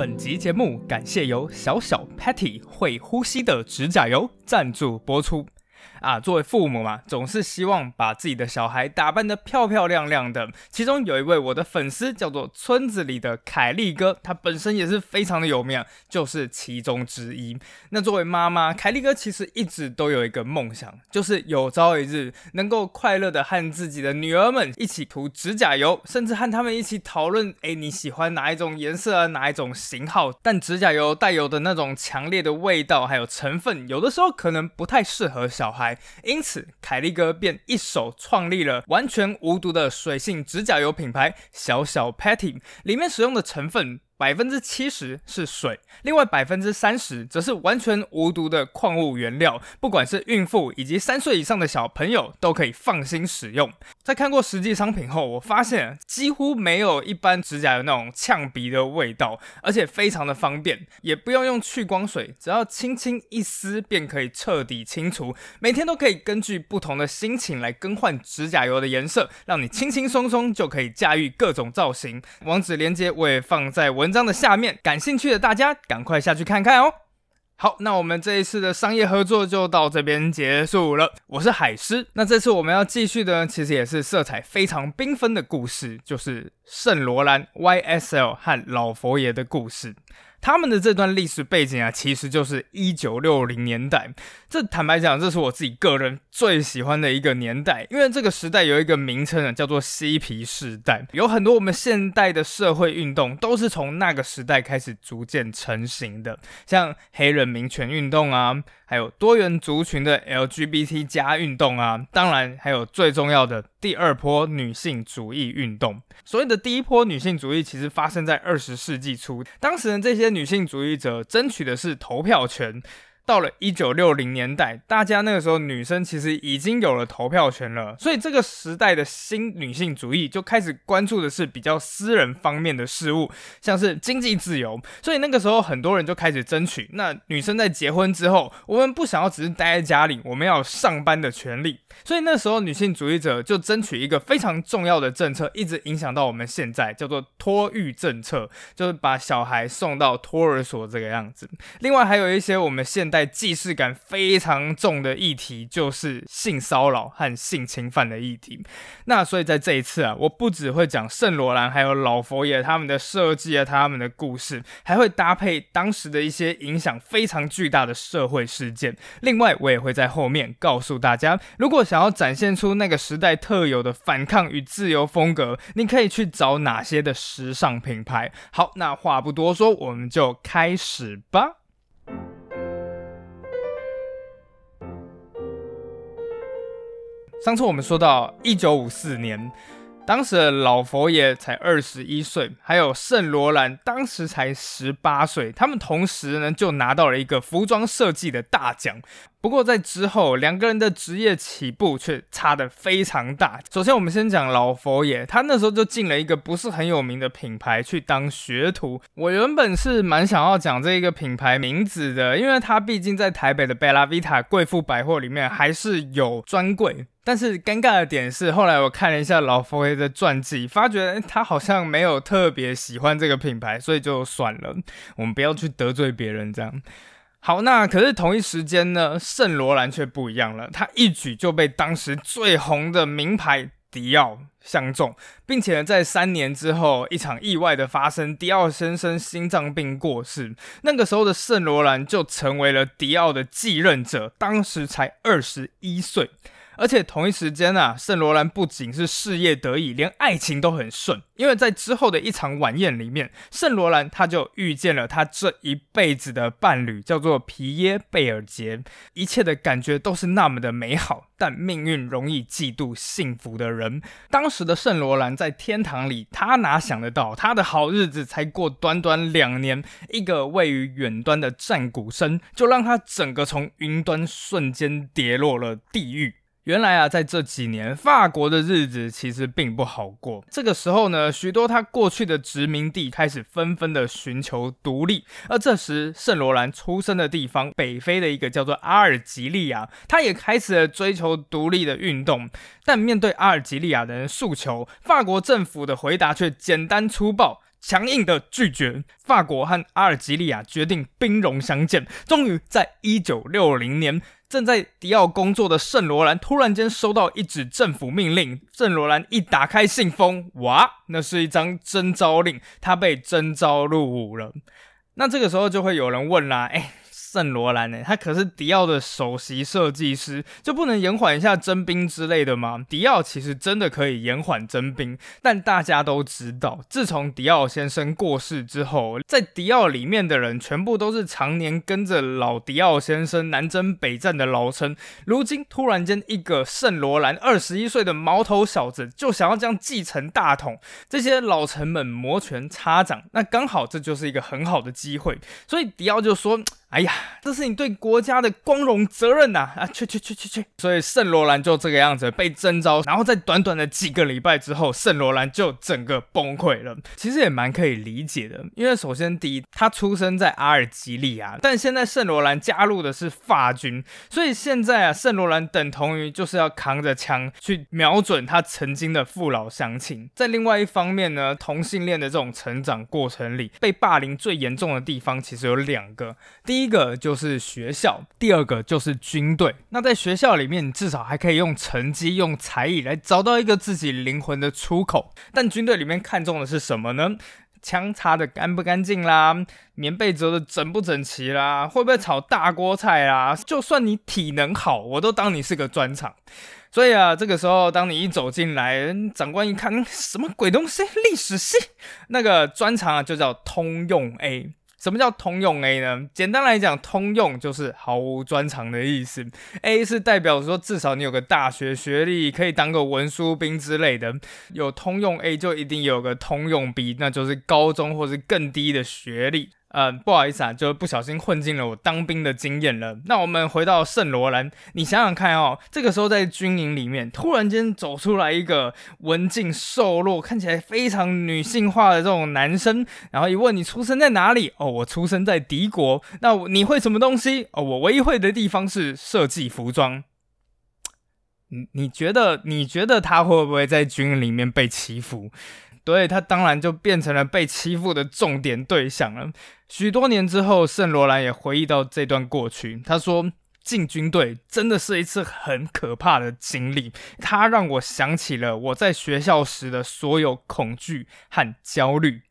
本集节目感谢由小小 Patty 会呼吸的指甲油赞助播出。啊，作为父母嘛，总是希望把自己的小孩打扮得漂漂亮亮的。其中有一位我的粉丝叫做村子里的凯利哥，他本身也是非常的有名，就是其中之一。那作为妈妈，凯利哥其实一直都有一个梦想，就是有朝一日能够快乐的和自己的女儿们一起涂指甲油，甚至和他们一起讨论，哎，你喜欢哪一种颜色啊，哪一种型号？但指甲油带有的那种强烈的味道还有成分，有的时候可能不太适合小孩。因此，凯利哥便一手创立了完全无毒的水性指甲油品牌“小小 Patty”，里面使用的成分。百分之七十是水，另外百分之三十则是完全无毒的矿物原料。不管是孕妇以及三岁以上的小朋友，都可以放心使用。在看过实际商品后，我发现几乎没有一般指甲油那种呛鼻的味道，而且非常的方便，也不用用去光水，只要轻轻一撕便可以彻底清除。每天都可以根据不同的心情来更换指甲油的颜色，让你轻轻松松就可以驾驭各种造型。网址链接我也放在文。文章的下面，感兴趣的大家赶快下去看看哦。好，那我们这一次的商业合作就到这边结束了。我是海狮，那这次我们要继续的，其实也是色彩非常缤纷的故事，就是圣罗兰 YSL 和老佛爷的故事。他们的这段历史背景啊，其实就是一九六零年代。这坦白讲，这是我自己个人最喜欢的一个年代，因为这个时代有一个名称啊，叫做嬉皮时代。有很多我们现代的社会运动都是从那个时代开始逐渐成型的，像黑人民权运动啊，还有多元族群的 LGBT 加运动啊，当然还有最重要的第二波女性主义运动。所谓的第一波女性主义，其实发生在二十世纪初，当时的这些。女性主义者争取的是投票权。到了一九六零年代，大家那个时候女生其实已经有了投票权了，所以这个时代的新女性主义就开始关注的是比较私人方面的事物，像是经济自由。所以那个时候很多人就开始争取，那女生在结婚之后，我们不想要只是待在家里，我们要有上班的权利。所以那时候女性主义者就争取一个非常重要的政策，一直影响到我们现在，叫做托育政策，就是把小孩送到托儿所这个样子。另外还有一些我们现代。在既视感非常重的议题就是性骚扰和性侵犯的议题。那所以在这一次啊，我不只会讲圣罗兰还有老佛爷他们的设计啊，他们的故事，还会搭配当时的一些影响非常巨大的社会事件。另外，我也会在后面告诉大家，如果想要展现出那个时代特有的反抗与自由风格，你可以去找哪些的时尚品牌。好，那话不多说，我们就开始吧。上次我们说到一九五四年，当时的老佛爷才二十一岁，还有圣罗兰当时才十八岁，他们同时呢就拿到了一个服装设计的大奖。不过在之后，两个人的职业起步却差得非常大。首先，我们先讲老佛爷，他那时候就进了一个不是很有名的品牌去当学徒。我原本是蛮想要讲这个品牌名字的，因为他毕竟在台北的贝拉维塔贵妇百货里面还是有专柜。但是尴尬的点是，后来我看了一下老佛爷的传记，发觉他好像没有特别喜欢这个品牌，所以就算了，我们不要去得罪别人这样。好，那可是同一时间呢，圣罗兰却不一样了。他一举就被当时最红的名牌迪奥相中，并且在三年之后，一场意外的发生，迪奥先生心脏病过世。那个时候的圣罗兰就成为了迪奥的继任者，当时才二十一岁。而且同一时间啊，圣罗兰不仅是事业得意，连爱情都很顺。因为在之后的一场晚宴里面，圣罗兰他就遇见了他这一辈子的伴侣，叫做皮耶贝尔杰。一切的感觉都是那么的美好，但命运容易嫉妒幸福的人。当时的圣罗兰在天堂里，他哪想得到，他的好日子才过短短两年，一个位于远端的战鼓声，就让他整个从云端瞬间跌落了地狱。原来啊，在这几年，法国的日子其实并不好过。这个时候呢，许多他过去的殖民地开始纷纷的寻求独立。而这时，圣罗兰出生的地方北非的一个叫做阿尔及利亚，他也开始了追求独立的运动。但面对阿尔及利亚的人诉求，法国政府的回答却简单粗暴。强硬的拒绝。法国和阿尔及利亚决定兵戎相见。终于在一九六零年，正在迪奥工作的圣罗兰突然间收到一纸政府命令。圣罗兰一打开信封，哇，那是一张征召令，他被征召入伍了。那这个时候就会有人问啦，哎。圣罗兰呢？他可是迪奥的首席设计师，就不能延缓一下征兵之类的吗？迪奥其实真的可以延缓征兵，但大家都知道，自从迪奥先生过世之后，在迪奥里面的人全部都是常年跟着老迪奥先生南征北战的老臣。如今突然间一个圣罗兰二十一岁的毛头小子就想要将继承大统，这些老臣们摩拳擦掌，那刚好这就是一个很好的机会，所以迪奥就说。哎呀，这是你对国家的光荣责任呐！啊，去去去去去！所以圣罗兰就这个样子被征召，然后在短短的几个礼拜之后，圣罗兰就整个崩溃了。其实也蛮可以理解的，因为首先第一，他出生在阿尔及利亚，但现在圣罗兰加入的是法军，所以现在啊，圣罗兰等同于就是要扛着枪去瞄准他曾经的父老乡亲。在另外一方面呢，同性恋的这种成长过程里，被霸凌最严重的地方其实有两个，第一。第一个就是学校，第二个就是军队。那在学校里面，你至少还可以用成绩、用才艺来找到一个自己灵魂的出口。但军队里面看重的是什么呢？枪擦的干不干净啦，棉被折的整不整齐啦，会不会炒大锅菜啦？就算你体能好，我都当你是个专场。所以啊，这个时候当你一走进来，长官一看，什么鬼东西？历史系那个专长啊，就叫通用 A。什么叫通用 A 呢？简单来讲，通用就是毫无专长的意思。A 是代表说至少你有个大学学历，可以当个文书兵之类的。有通用 A 就一定有个通用 B，那就是高中或是更低的学历。呃，不好意思啊，就不小心混进了我当兵的经验了。那我们回到圣罗兰，你想想看哦，这个时候在军营里面，突然间走出来一个文静瘦弱、看起来非常女性化的这种男生，然后一问你出生在哪里？哦，我出生在敌国。那你会什么东西？哦，我唯一会的地方是设计服装。你你觉得你觉得他会不会在军营里面被欺负？对他当然就变成了被欺负的重点对象了。许多年之后，圣罗兰也回忆到这段过去。他说：“进军队真的是一次很可怕的经历，它让我想起了我在学校时的所有恐惧和焦虑。”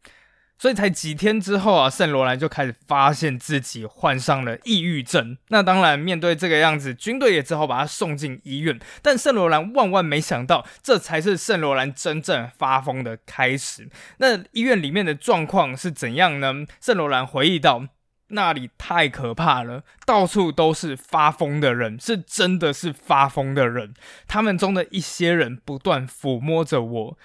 所以才几天之后啊，圣罗兰就开始发现自己患上了抑郁症。那当然，面对这个样子，军队也只好把他送进医院。但圣罗兰万万没想到，这才是圣罗兰真正发疯的开始。那医院里面的状况是怎样呢？圣罗兰回忆到，那里太可怕了，到处都是发疯的人，是真的是发疯的人。他们中的一些人不断抚摸着我。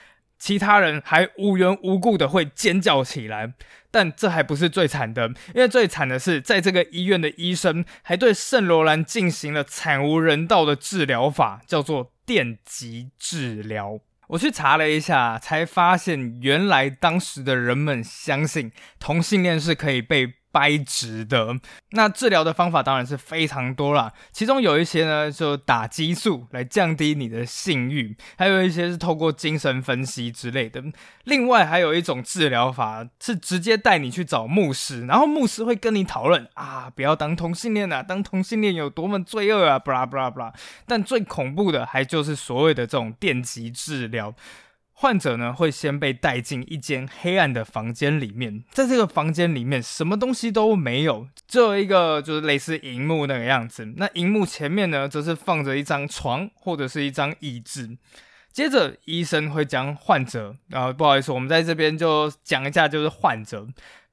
其他人还无缘无故的会尖叫起来，但这还不是最惨的，因为最惨的是，在这个医院的医生还对圣罗兰进行了惨无人道的治疗法，叫做电极治疗。我去查了一下，才发现原来当时的人们相信同性恋是可以被。掰直的那治疗的方法当然是非常多啦，其中有一些呢就打激素来降低你的性欲，还有一些是透过精神分析之类的。另外还有一种治疗法是直接带你去找牧师，然后牧师会跟你讨论啊，不要当同性恋啊，当同性恋有多么罪恶啊，布拉布拉布拉。但最恐怖的还就是所谓的这种电极治疗。患者呢会先被带进一间黑暗的房间里面，在这个房间里面什么东西都没有，只有一个就是类似荧幕那个样子。那荧幕前面呢则是放着一张床或者是一张椅子。接着医生会将患者，啊不好意思，我们在这边就讲一下，就是患者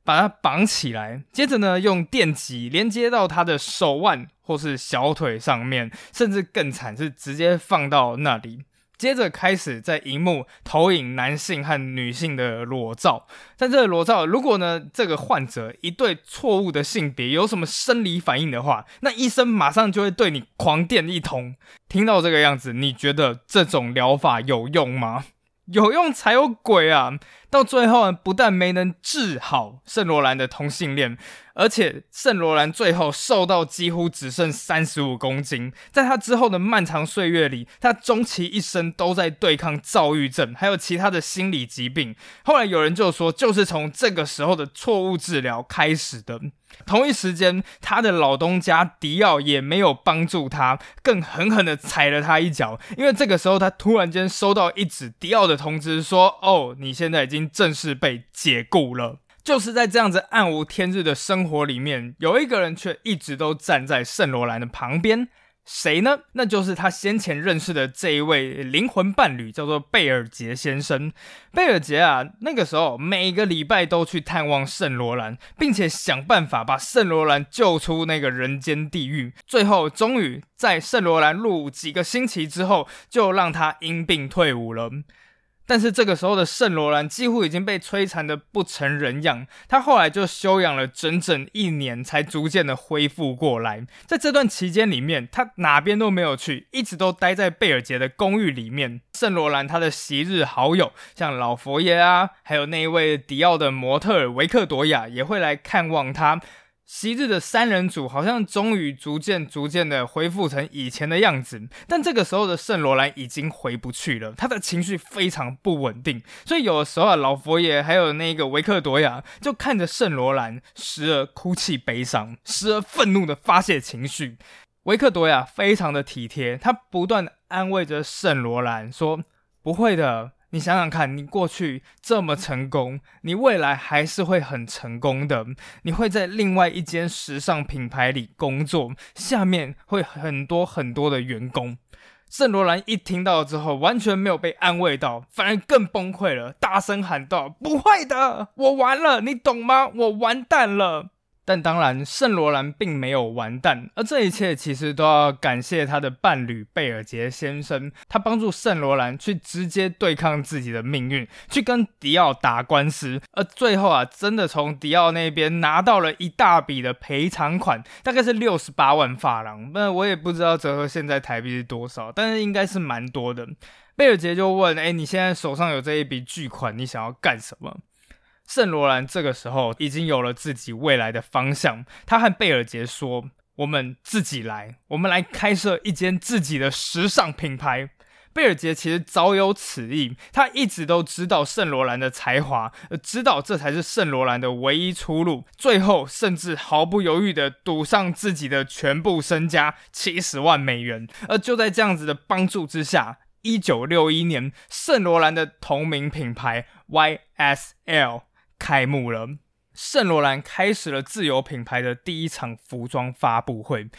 把他绑起来，接着呢用电极连接到他的手腕或是小腿上面，甚至更惨是直接放到那里。接着开始在荧幕投影男性和女性的裸照，在这个裸照，如果呢这个患者一对错误的性别有什么生理反应的话，那医生马上就会对你狂电一通。听到这个样子，你觉得这种疗法有用吗？有用才有鬼啊！到最后，不但没能治好圣罗兰的同性恋，而且圣罗兰最后瘦到几乎只剩三十五公斤。在他之后的漫长岁月里，他终其一生都在对抗躁郁症，还有其他的心理疾病。后来有人就说，就是从这个时候的错误治疗开始的。同一时间，他的老东家迪奥也没有帮助他，更狠狠的踩了他一脚。因为这个时候，他突然间收到一纸迪奥的通知，说：“哦，你现在已经正式被解雇了。”就是在这样子暗无天日的生活里面，有一个人却一直都站在圣罗兰的旁边。谁呢？那就是他先前认识的这一位灵魂伴侣，叫做贝尔杰先生。贝尔杰啊，那个时候每个礼拜都去探望圣罗兰，并且想办法把圣罗兰救出那个人间地狱。最后，终于在圣罗兰入伍几个星期之后，就让他因病退伍了。但是这个时候的圣罗兰几乎已经被摧残的不成人样，他后来就休养了整整一年，才逐渐的恢复过来。在这段期间里面，他哪边都没有去，一直都待在贝尔杰的公寓里面。圣罗兰他的昔日好友，像老佛爷啊，还有那一位迪奥的模特维克多亚，也会来看望他。昔日的三人组好像终于逐渐、逐渐的恢复成以前的样子，但这个时候的圣罗兰已经回不去了，他的情绪非常不稳定，所以有的时候啊，老佛爷还有那个维克多亚就看着圣罗兰，时而哭泣悲伤，时而愤怒的发泄情绪。维克多亚非常的体贴，他不断安慰着圣罗兰说：“不会的。”你想想看，你过去这么成功，你未来还是会很成功的。你会在另外一间时尚品牌里工作，下面会很多很多的员工。圣罗兰一听到之后，完全没有被安慰到，反而更崩溃了，大声喊道：“不会的，我完了，你懂吗？我完蛋了。”但当然，圣罗兰并没有完蛋，而这一切其实都要感谢他的伴侣贝尔杰先生，他帮助圣罗兰去直接对抗自己的命运，去跟迪奥打官司，而最后啊，真的从迪奥那边拿到了一大笔的赔偿款，大概是六十八万法郎，那我也不知道折合现在台币是多少，但是应该是蛮多的。贝尔杰就问：“哎，你现在手上有这一笔巨款，你想要干什么？”圣罗兰这个时候已经有了自己未来的方向。他和贝尔杰说：“我们自己来，我们来开设一间自己的时尚品牌。”贝尔杰其实早有此意，他一直都知道圣罗兰的才华，而知道这才是圣罗兰的唯一出路。最后，甚至毫不犹豫地赌上自己的全部身家——七十万美元。而就在这样子的帮助之下，一九六一年，圣罗兰的同名品牌 YSL。开幕了，圣罗兰开始了自由品牌的第一场服装发布会。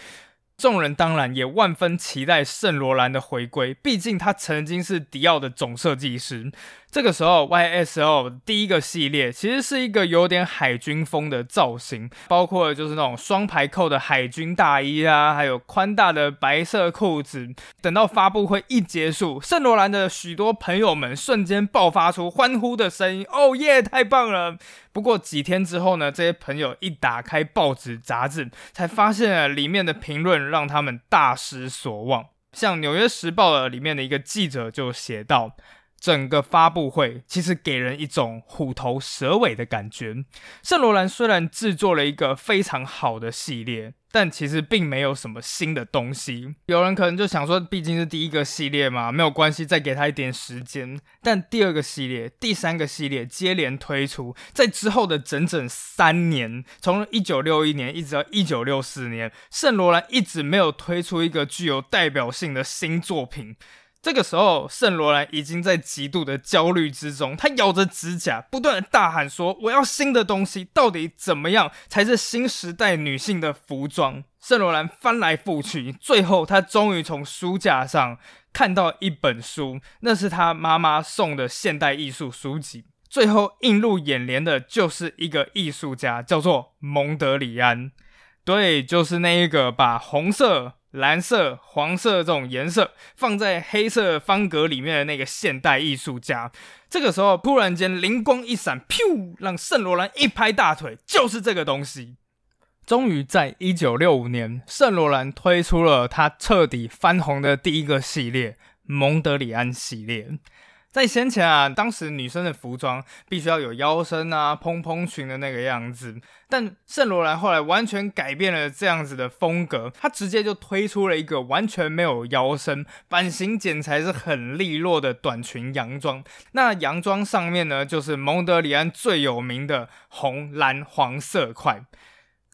众人当然也万分期待圣罗兰的回归，毕竟他曾经是迪奥的总设计师。这个时候，YSL 第一个系列其实是一个有点海军风的造型，包括就是那种双排扣的海军大衣啊，还有宽大的白色裤子。等到发布会一结束，圣罗兰的许多朋友们瞬间爆发出欢呼的声音：“哦耶，太棒了！”不过几天之后呢，这些朋友一打开报纸杂志，才发现里面的评论让他们大失所望。像《纽约时报》的里面的一个记者就写道。整个发布会其实给人一种虎头蛇尾的感觉。圣罗兰虽然制作了一个非常好的系列，但其实并没有什么新的东西。有人可能就想说，毕竟是第一个系列嘛，没有关系，再给他一点时间。但第二个系列、第三个系列接连推出，在之后的整整三年，从一九六一年一直到一九六四年，圣罗兰一直没有推出一个具有代表性的新作品。这个时候，圣罗兰已经在极度的焦虑之中，他咬着指甲，不断的大喊说：“我要新的东西，到底怎么样才是新时代女性的服装？”圣罗兰翻来覆去，最后他终于从书架上看到一本书，那是他妈妈送的现代艺术书籍。最后映入眼帘的就是一个艺术家，叫做蒙德里安。对，就是那一个把红色。蓝色、黄色这种颜色放在黑色方格里面的那个现代艺术家，这个时候突然间灵光一闪，噗，让圣罗兰一拍大腿，就是这个东西。终于在一九六五年，圣罗兰推出了他彻底翻红的第一个系列——蒙德里安系列。在先前啊，当时女生的服装必须要有腰身啊、蓬蓬裙的那个样子，但圣罗兰后来完全改变了这样子的风格，他直接就推出了一个完全没有腰身、版型剪裁是很利落的短裙洋装。那洋装上面呢，就是蒙德里安最有名的红、蓝、黄色块。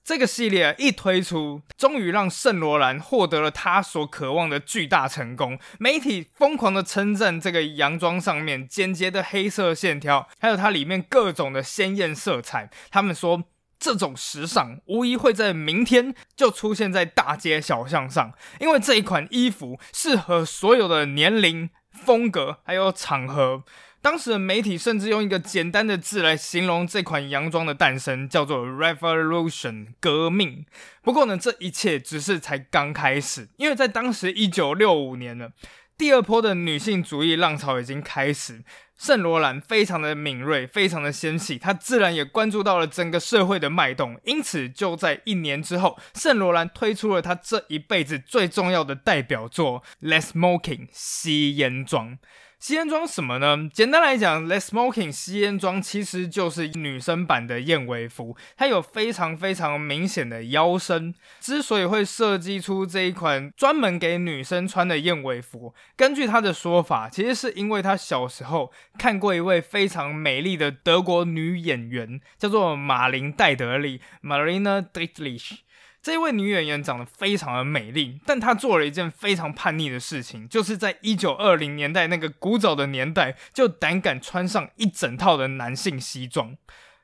这个系列一推出，终于让圣罗兰获得了他所渴望的巨大成功。媒体疯狂的称赞这个洋装上面简洁的黑色线条，还有它里面各种的鲜艳色彩。他们说，这种时尚无疑会在明天就出现在大街小巷上，因为这一款衣服适合所有的年龄、风格还有场合。当时的媒体甚至用一个简单的字来形容这款洋装的诞生，叫做 “revolution” 革命。不过呢，这一切只是才刚开始，因为在当时一九六五年呢，第二波的女性主义浪潮已经开始。圣罗兰非常的敏锐，非常的纤细，他自然也关注到了整个社会的脉动。因此，就在一年之后，圣罗兰推出了他这一辈子最重要的代表作《Less Smoking》吸烟装。吸烟装什么呢？简单来讲，less smoking 吸烟装其实就是女生版的燕尾服，它有非常非常明显的腰身。之所以会设计出这一款专门给女生穿的燕尾服，根据他的说法，其实是因为他小时候看过一位非常美丽的德国女演员，叫做马琳戴德利 （Marina Dietrich）。这位女演员长得非常的美丽，但她做了一件非常叛逆的事情，就是在一九二零年代那个古早的年代，就胆敢穿上一整套的男性西装。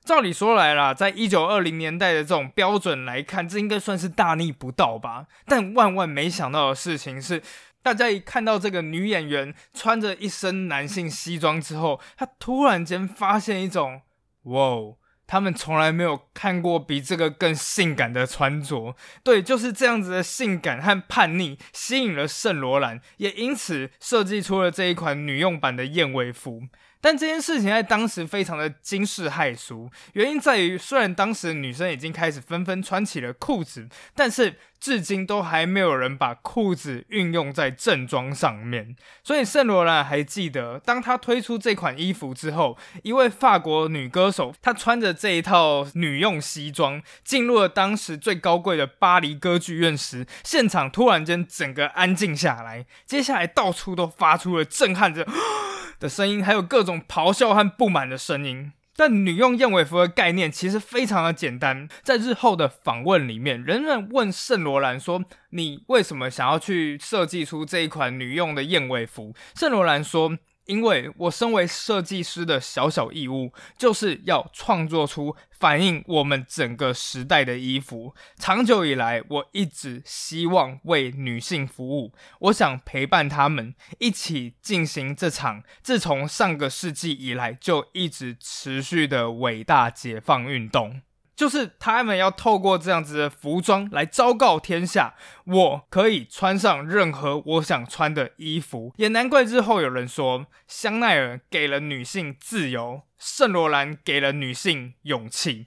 照理说来啦，在一九二零年代的这种标准来看，这应该算是大逆不道吧。但万万没想到的事情是，大家一看到这个女演员穿着一身男性西装之后，她突然间发现一种，哇！他们从来没有看过比这个更性感的穿着，对，就是这样子的性感和叛逆吸引了圣罗兰，也因此设计出了这一款女用版的燕尾服。但这件事情在当时非常的惊世骇俗，原因在于虽然当时女生已经开始纷纷穿起了裤子，但是至今都还没有人把裤子运用在正装上面。所以圣罗兰还记得，当他推出这款衣服之后，一位法国女歌手，她穿着这一套女用西装进入了当时最高贵的巴黎歌剧院时，现场突然间整个安静下来，接下来到处都发出了震撼着。的声音，还有各种咆哮和不满的声音。但女用燕尾服的概念其实非常的简单。在日后的访问里面，人人问圣罗兰说：“你为什么想要去设计出这一款女用的燕尾服？”圣罗兰说。因为我身为设计师的小小义务，就是要创作出反映我们整个时代的衣服。长久以来，我一直希望为女性服务，我想陪伴她们一起进行这场自从上个世纪以来就一直持续的伟大解放运动。就是他们要透过这样子的服装来昭告天下，我可以穿上任何我想穿的衣服。也难怪日后有人说，香奈儿给了女性自由，圣罗兰给了女性勇气。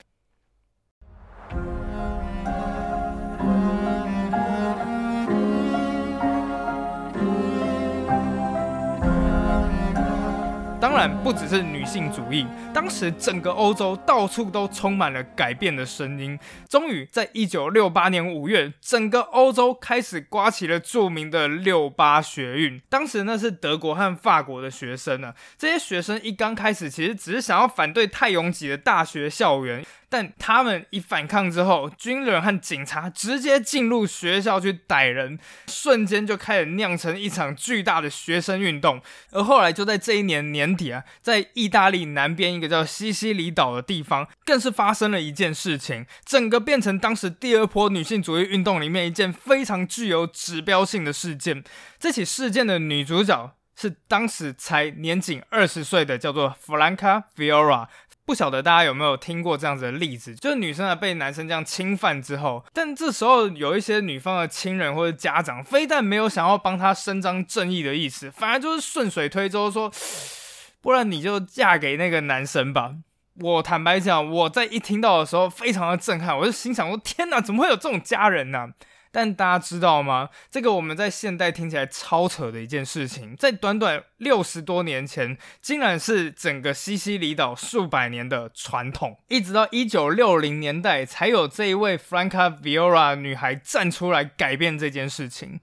然不只是女性主义，当时整个欧洲到处都充满了改变的声音。终于在一九六八年五月，整个欧洲开始刮起了著名的六八学运。当时那是德国和法国的学生呢，这些学生一刚开始其实只是想要反对太拥挤的大学校园。但他们一反抗之后，军人和警察直接进入学校去逮人，瞬间就开始酿成一场巨大的学生运动。而后来就在这一年年底啊，在意大利南边一个叫西西里岛的地方，更是发生了一件事情，整个变成当时第二波女性主义运动里面一件非常具有指标性的事件。这起事件的女主角是当时才年仅二十岁的，叫做弗兰卡·菲奥拉。不晓得大家有没有听过这样子的例子，就是女生啊被男生这样侵犯之后，但这时候有一些女方的亲人或者家长，非但没有想要帮她伸张正义的意思，反而就是顺水推舟说，不然你就嫁给那个男生吧。我坦白讲，我在一听到的时候非常的震撼，我就心想说，天哪，怎么会有这种家人呢？但大家知道吗？这个我们在现代听起来超扯的一件事情，在短短六十多年前，竟然是整个西西里岛数百年的传统，一直到一九六零年代，才有这一位 Franca Viola 女孩站出来改变这件事情。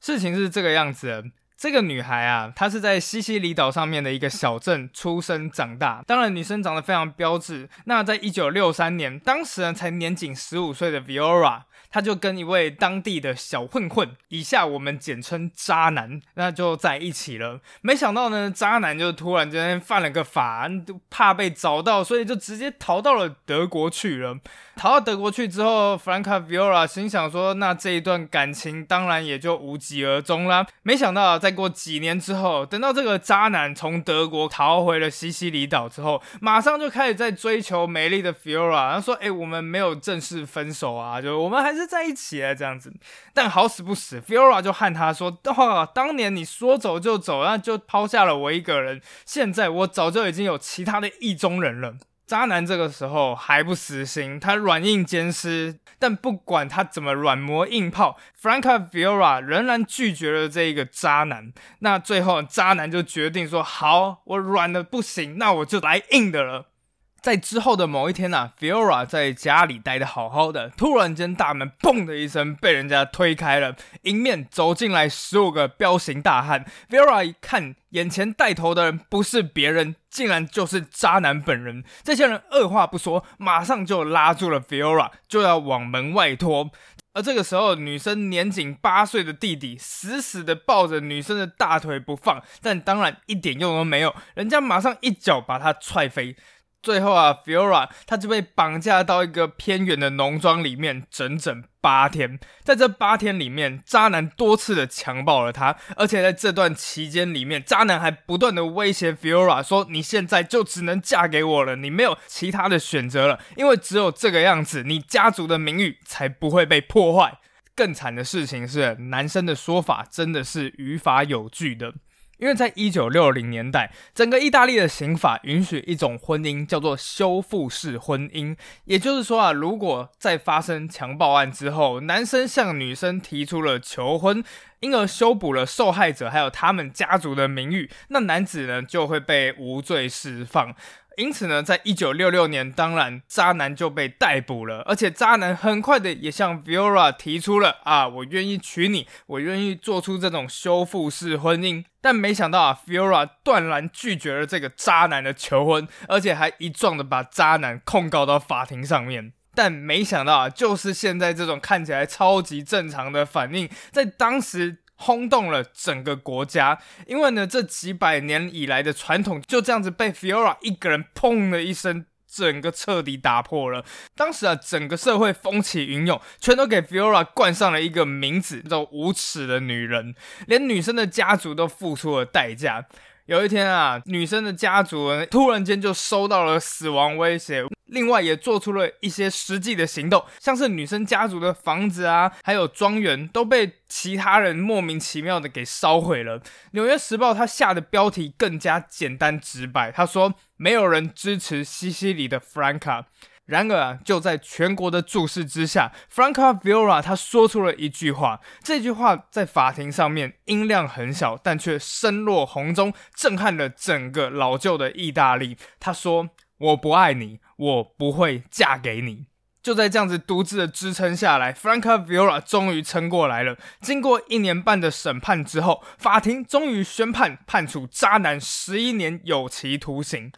事情是这个样子。这个女孩啊，她是在西西里岛上面的一个小镇出生长大。当然，女生长得非常标致。那在一九六三年，当时呢才年仅十五岁的 Viola。她就跟一位当地的小混混，以下我们简称渣男，那就在一起了。没想到呢，渣男就突然间犯了个法，怕被找到，所以就直接逃到了德国去了。逃到德国去之后，Franca Viola 心想说，那这一段感情当然也就无疾而终啦。没想到在再过几年之后，等到这个渣男从德国逃回了西西里岛之后，马上就开始在追求美丽的 Viola，他说：“哎，我们没有正式分手啊，就我们还是。”在一起啊这样子，但好死不死，Fiora 就和他说：“哇，当年你说走就走，那就抛下了我一个人。现在我早就已经有其他的意中人了。”渣男这个时候还不死心，他软硬兼施。但不管他怎么软磨硬泡，Franca Viola 仍然拒绝了这一个渣男。那最后，渣男就决定说：“好，我软的不行，那我就来硬的了。”在之后的某一天呢，Fiora 在家里待的好好的，突然间大门砰的一声被人家推开了，迎面走进来十五个彪形大汉。Fiora 一看，眼前带头的人不是别人，竟然就是渣男本人。这些人二话不说，马上就拉住了 Fiora，就要往门外拖。而这个时候，女生年仅八岁的弟弟死死的抱着女生的大腿不放，但当然一点用都没有，人家马上一脚把他踹飞。最后啊，Fiora 他就被绑架到一个偏远的农庄里面，整整八天。在这八天里面，渣男多次的强暴了她，而且在这段期间里面，渣男还不断的威胁 Fiora 说：“你现在就只能嫁给我了，你没有其他的选择了，因为只有这个样子，你家族的名誉才不会被破坏。”更惨的事情是，男生的说法真的是语法有据的。因为在一九六零年代，整个意大利的刑法允许一种婚姻叫做修复式婚姻，也就是说啊，如果在发生强暴案之后，男生向女生提出了求婚，因而修补了受害者还有他们家族的名誉，那男子呢就会被无罪释放。因此呢，在一九六六年，当然渣男就被逮捕了，而且渣男很快的也向 Viola 提出了啊，我愿意娶你，我愿意做出这种修复式婚姻。但没想到啊，Viola 断然拒绝了这个渣男的求婚，而且还一状的把渣男控告到法庭上面。但没想到啊，就是现在这种看起来超级正常的反应，在当时。轰动了整个国家，因为呢，这几百年以来的传统就这样子被 Fiora 一个人砰的一声，整个彻底打破了。当时啊，整个社会风起云涌，全都给 Fiora 冠上了一个名字，叫无耻的女人，连女生的家族都付出了代价。有一天啊，女生的家族突然间就收到了死亡威胁，另外也做出了一些实际的行动，像是女生家族的房子啊，还有庄园都被其他人莫名其妙的给烧毁了。纽约时报他下的标题更加简单直白，他说没有人支持西西里的弗兰卡。然而，就在全国的注视之下，Franca Viola 他说出了一句话。这句话在法庭上面音量很小，但却声落洪钟，震撼了整个老旧的意大利。他说：“我不爱你，我不会嫁给你。”就在这样子独自的支撑下来，Franca Viola 终于撑过来了。经过一年半的审判之后，法庭终于宣判判处渣男十一年有期徒刑。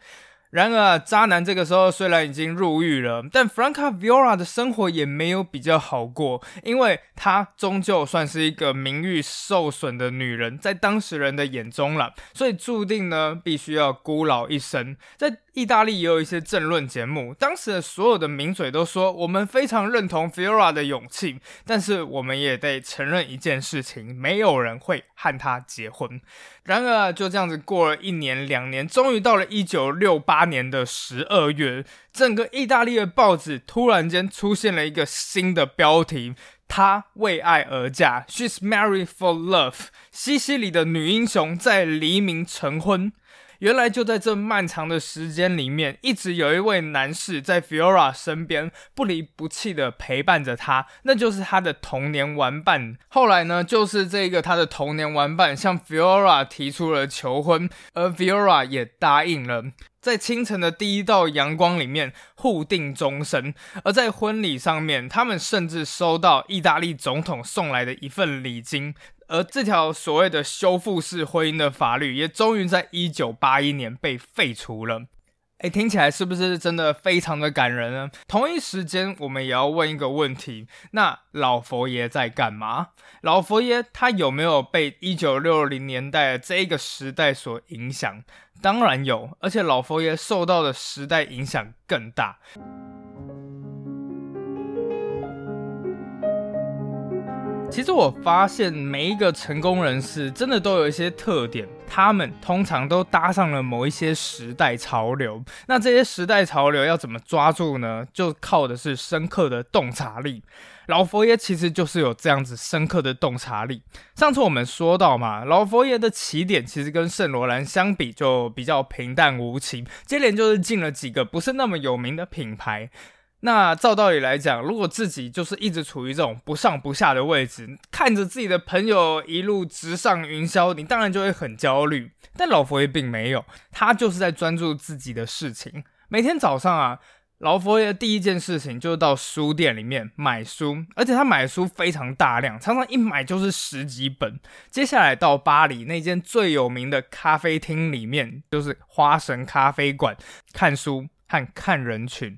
然而，渣男这个时候虽然已经入狱了，但 Franca Viola 的生活也没有比较好过，因为她终究算是一个名誉受损的女人，在当事人的眼中了，所以注定呢，必须要孤老一生。在意大利也有一些政论节目，当时的所有的名嘴都说，我们非常认同 Fiora 的勇气，但是我们也得承认一件事情，没有人会和他结婚。然而就这样子过了一年两年，终于到了一九六八年的十二月，整个意大利的报纸突然间出现了一个新的标题：她为爱而嫁，She's married for love。西西里的女英雄在黎明成婚。原来就在这漫长的时间里面，一直有一位男士在 Fiora 身边不离不弃的陪伴着他，那就是他的童年玩伴。后来呢，就是这个他的童年玩伴向 Fiora 提出了求婚，而 Fiora 也答应了。在清晨的第一道阳光里面互定终身，而在婚礼上面，他们甚至收到意大利总统送来的一份礼金，而这条所谓的修复式婚姻的法律也终于在一九八一年被废除了。哎，听起来是不是真的非常的感人呢？同一时间，我们也要问一个问题：那老佛爷在干嘛？老佛爷他有没有被一九六零年代的这个时代所影响？当然有，而且老佛爷受到的时代影响更大。其实我发现每一个成功人士真的都有一些特点，他们通常都搭上了某一些时代潮流。那这些时代潮流要怎么抓住呢？就靠的是深刻的洞察力。老佛爷其实就是有这样子深刻的洞察力。上次我们说到嘛，老佛爷的起点其实跟圣罗兰相比就比较平淡无奇，接连就是进了几个不是那么有名的品牌。那照道理来讲，如果自己就是一直处于这种不上不下的位置，看着自己的朋友一路直上云霄，你当然就会很焦虑。但老佛爷并没有，他就是在专注自己的事情。每天早上啊，老佛爷第一件事情就是到书店里面买书，而且他买书非常大量，常常一买就是十几本。接下来到巴黎那间最有名的咖啡厅里面，就是花神咖啡馆，看书和看人群。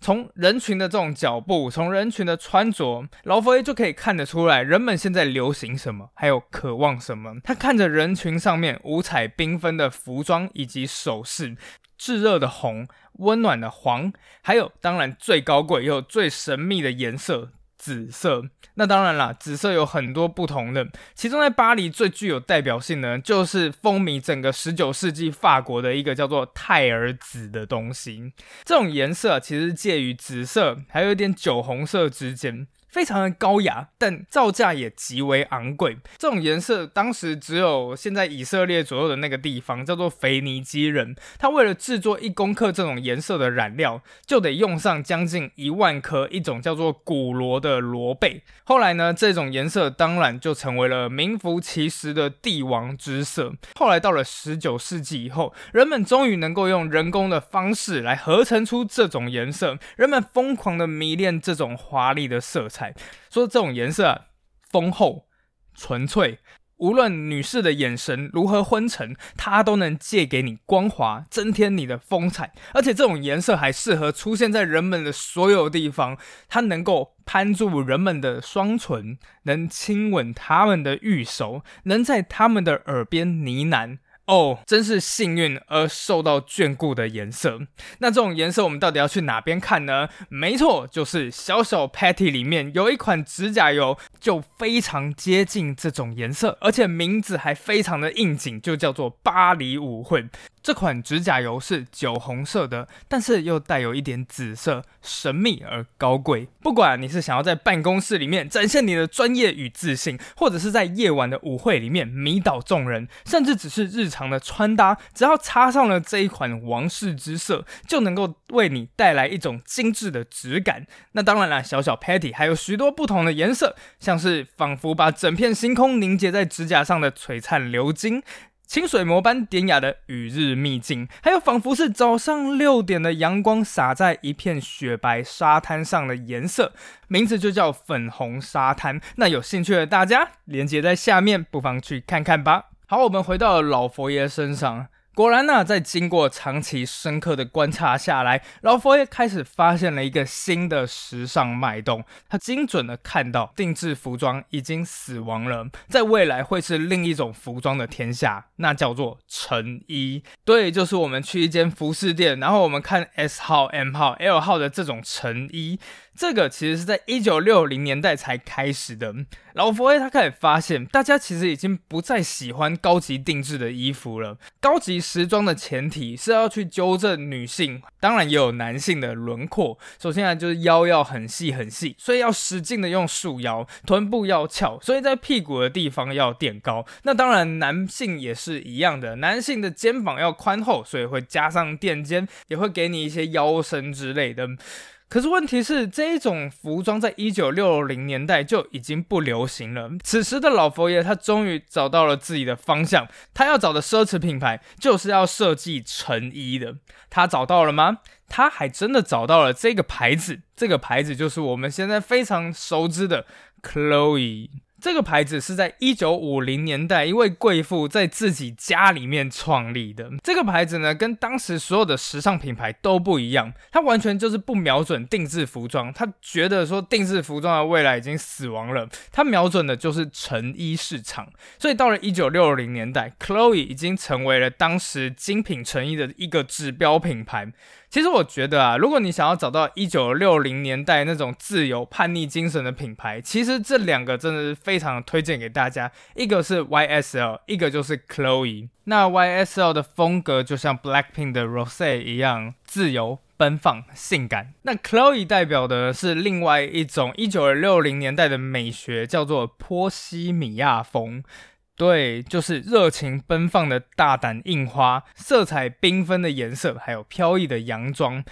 从人群的这种脚步，从人群的穿着，老佛爷就可以看得出来，人们现在流行什么，还有渴望什么。他看着人群上面五彩缤纷的服装以及首饰，炙热的红，温暖的黄，还有当然最高贵又最神秘的颜色。紫色，那当然啦，紫色有很多不同的，其中在巴黎最具有代表性的，就是风靡整个十九世纪法国的一个叫做泰尔紫的东西。这种颜色其实介于紫色还有一点酒红色之间。非常的高雅，但造价也极为昂贵。这种颜色当时只有现在以色列左右的那个地方叫做腓尼基人，他为了制作一公克这种颜色的染料，就得用上将近一万颗一种叫做古罗的罗贝。后来呢，这种颜色当然就成为了名副其实的帝王之色。后来到了十九世纪以后，人们终于能够用人工的方式来合成出这种颜色，人们疯狂的迷恋这种华丽的色彩。说这种颜色丰厚、纯粹，无论女士的眼神如何昏沉，它都能借给你光华，增添你的风采。而且这种颜色还适合出现在人们的所有地方，它能够攀住人们的双唇，能亲吻他们的玉手，能在他们的耳边呢喃。哦，真是幸运而受到眷顾的颜色。那这种颜色我们到底要去哪边看呢？没错，就是小小 Patty 里面有一款指甲油，就非常接近这种颜色，而且名字还非常的应景，就叫做巴黎舞会。这款指甲油是酒红色的，但是又带有一点紫色，神秘而高贵。不管你是想要在办公室里面展现你的专业与自信，或者是在夜晚的舞会里面迷倒众人，甚至只是日常常的穿搭，只要插上了这一款王室之色，就能够为你带来一种精致的质感。那当然了，小小 Patty 还有许多不同的颜色，像是仿佛把整片星空凝结在指甲上的璀璨鎏金。清水模般典雅的雨日秘境，还有仿佛是早上六点的阳光洒在一片雪白沙滩上的颜色，名字就叫粉红沙滩。那有兴趣的大家，连接在下面，不妨去看看吧。好，我们回到老佛爷身上。果然呢，在经过长期深刻的观察下来，老佛爷开始发现了一个新的时尚脉动。他精准的看到定制服装已经死亡了，在未来会是另一种服装的天下，那叫做成衣。对，就是我们去一间服饰店，然后我们看 S 号、M 号、L 号的这种成衣。这个其实是在一九六零年代才开始的。老佛爷他开始发现，大家其实已经不再喜欢高级定制的衣服了。高级时装的前提是要去纠正女性，当然也有男性的轮廓。首先啊，就是腰要很细很细，所以要使劲的用束腰，臀部要翘，所以在屁股的地方要垫高。那当然，男性也是一样的，男性的肩膀要宽厚，所以会加上垫肩，也会给你一些腰身之类的。可是问题是，这一种服装在一九六零年代就已经不流行了。此时的老佛爷他终于找到了自己的方向，他要找的奢侈品牌就是要设计成衣的。他找到了吗？他还真的找到了这个牌子，这个牌子就是我们现在非常熟知的 Chloe。这个牌子是在一九五零年代一位贵妇在自己家里面创立的。这个牌子呢，跟当时所有的时尚品牌都不一样，它完全就是不瞄准定制服装。他觉得说定制服装的未来已经死亡了，他瞄准的就是成衣市场。所以到了一九六零年代，Chloe 已经成为了当时精品成衣的一个指标品牌。其实我觉得啊，如果你想要找到一九六零年代那种自由叛逆精神的品牌，其实这两个真的是非常推荐给大家。一个是 YSL，一个就是 Chloe。那 YSL 的风格就像 Blackpink 的 Rose 一样，自由、奔放、性感。那 Chloe 代表的是另外一种一九六零年代的美学，叫做波西米亚风。对，就是热情奔放的大胆印花，色彩缤纷的颜色，还有飘逸的洋装。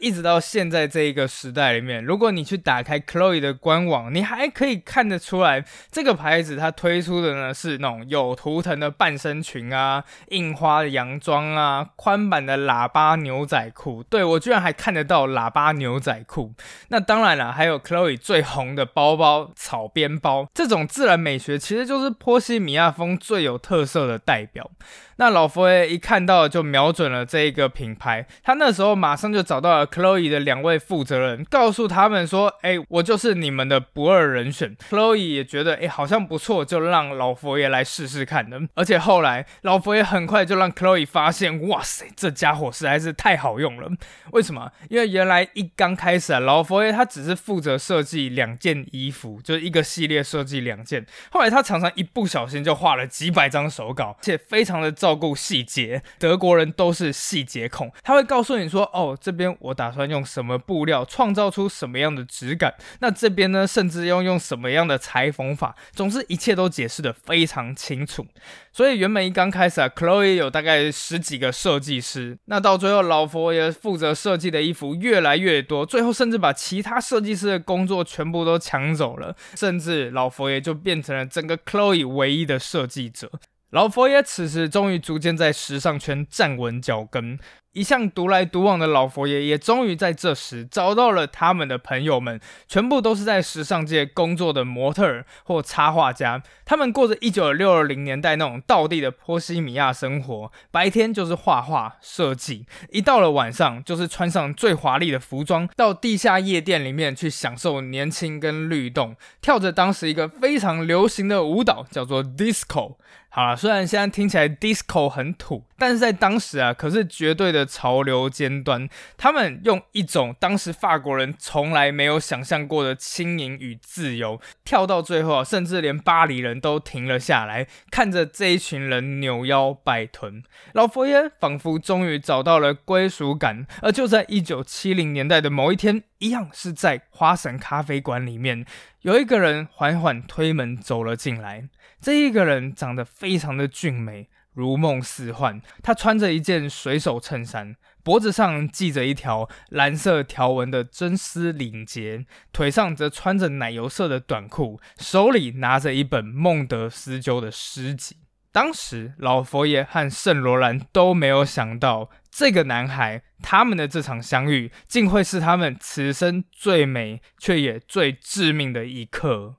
一直到现在这一个时代里面，如果你去打开 Chloe 的官网，你还可以看得出来，这个牌子它推出的呢是那种有图腾的半身裙啊，印花的洋装啊，宽版的喇叭牛仔裤。对我居然还看得到喇叭牛仔裤。那当然了，还有 Chloe 最红的包包草编包，这种自然美学其实就是波西米亚风最有特色的代表。那老佛爷一看到就瞄准了这一个品牌，他那时候马上就找到了 Chloe 的两位负责人，告诉他们说：“哎，我就是你们的不二人选。”Chloe 也觉得哎好像不错，就让老佛爷来试试看的。而且后来老佛爷很快就让 Chloe 发现，哇塞，这家伙实在是太好用了。为什么？因为原来一刚开始啊，老佛爷他只是负责设计两件衣服，就是一个系列设计两件。后来他常常一不小心就画了几百张手稿，且非常的。照顾细节，德国人都是细节控。他会告诉你说：“哦，这边我打算用什么布料，创造出什么样的质感。那这边呢，甚至要用什么样的裁缝法。总之，一切都解释的非常清楚。所以原本一刚开始啊，Chloe 有大概十几个设计师。那到最后，老佛爷负责设计的衣服越来越多，最后甚至把其他设计师的工作全部都抢走了。甚至老佛爷就变成了整个 Chloe 唯一的设计者。”老佛爷此时终于逐渐在时尚圈站稳脚跟。一向独来独往的老佛爷也终于在这时找到了他们的朋友们，全部都是在时尚界工作的模特儿或插画家。他们过着一九六零年代那种道地的波西米亚生活，白天就是画画设计，一到了晚上就是穿上最华丽的服装，到地下夜店里面去享受年轻跟律动，跳着当时一个非常流行的舞蹈，叫做 disco。好了，虽然现在听起来 disco 很土，但是在当时啊，可是绝对的潮流尖端。他们用一种当时法国人从来没有想象过的轻盈与自由，跳到最后啊，甚至连巴黎人都停了下来，看着这一群人扭腰摆臀。老佛爷仿佛终于找到了归属感，而就在一九七零年代的某一天，一样是在花神咖啡馆里面，有一个人缓缓推门走了进来。这一个人长得非常的俊美，如梦似幻。他穿着一件水手衬衫，脖子上系着一条蓝色条纹的真丝领结，腿上则穿着奶油色的短裤，手里拿着一本孟德斯鸠的诗集。当时，老佛爷和圣罗兰都没有想到，这个男孩他们的这场相遇，竟会是他们此生最美却也最致命的一刻。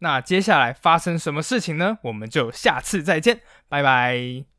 那接下来发生什么事情呢？我们就下次再见，拜拜。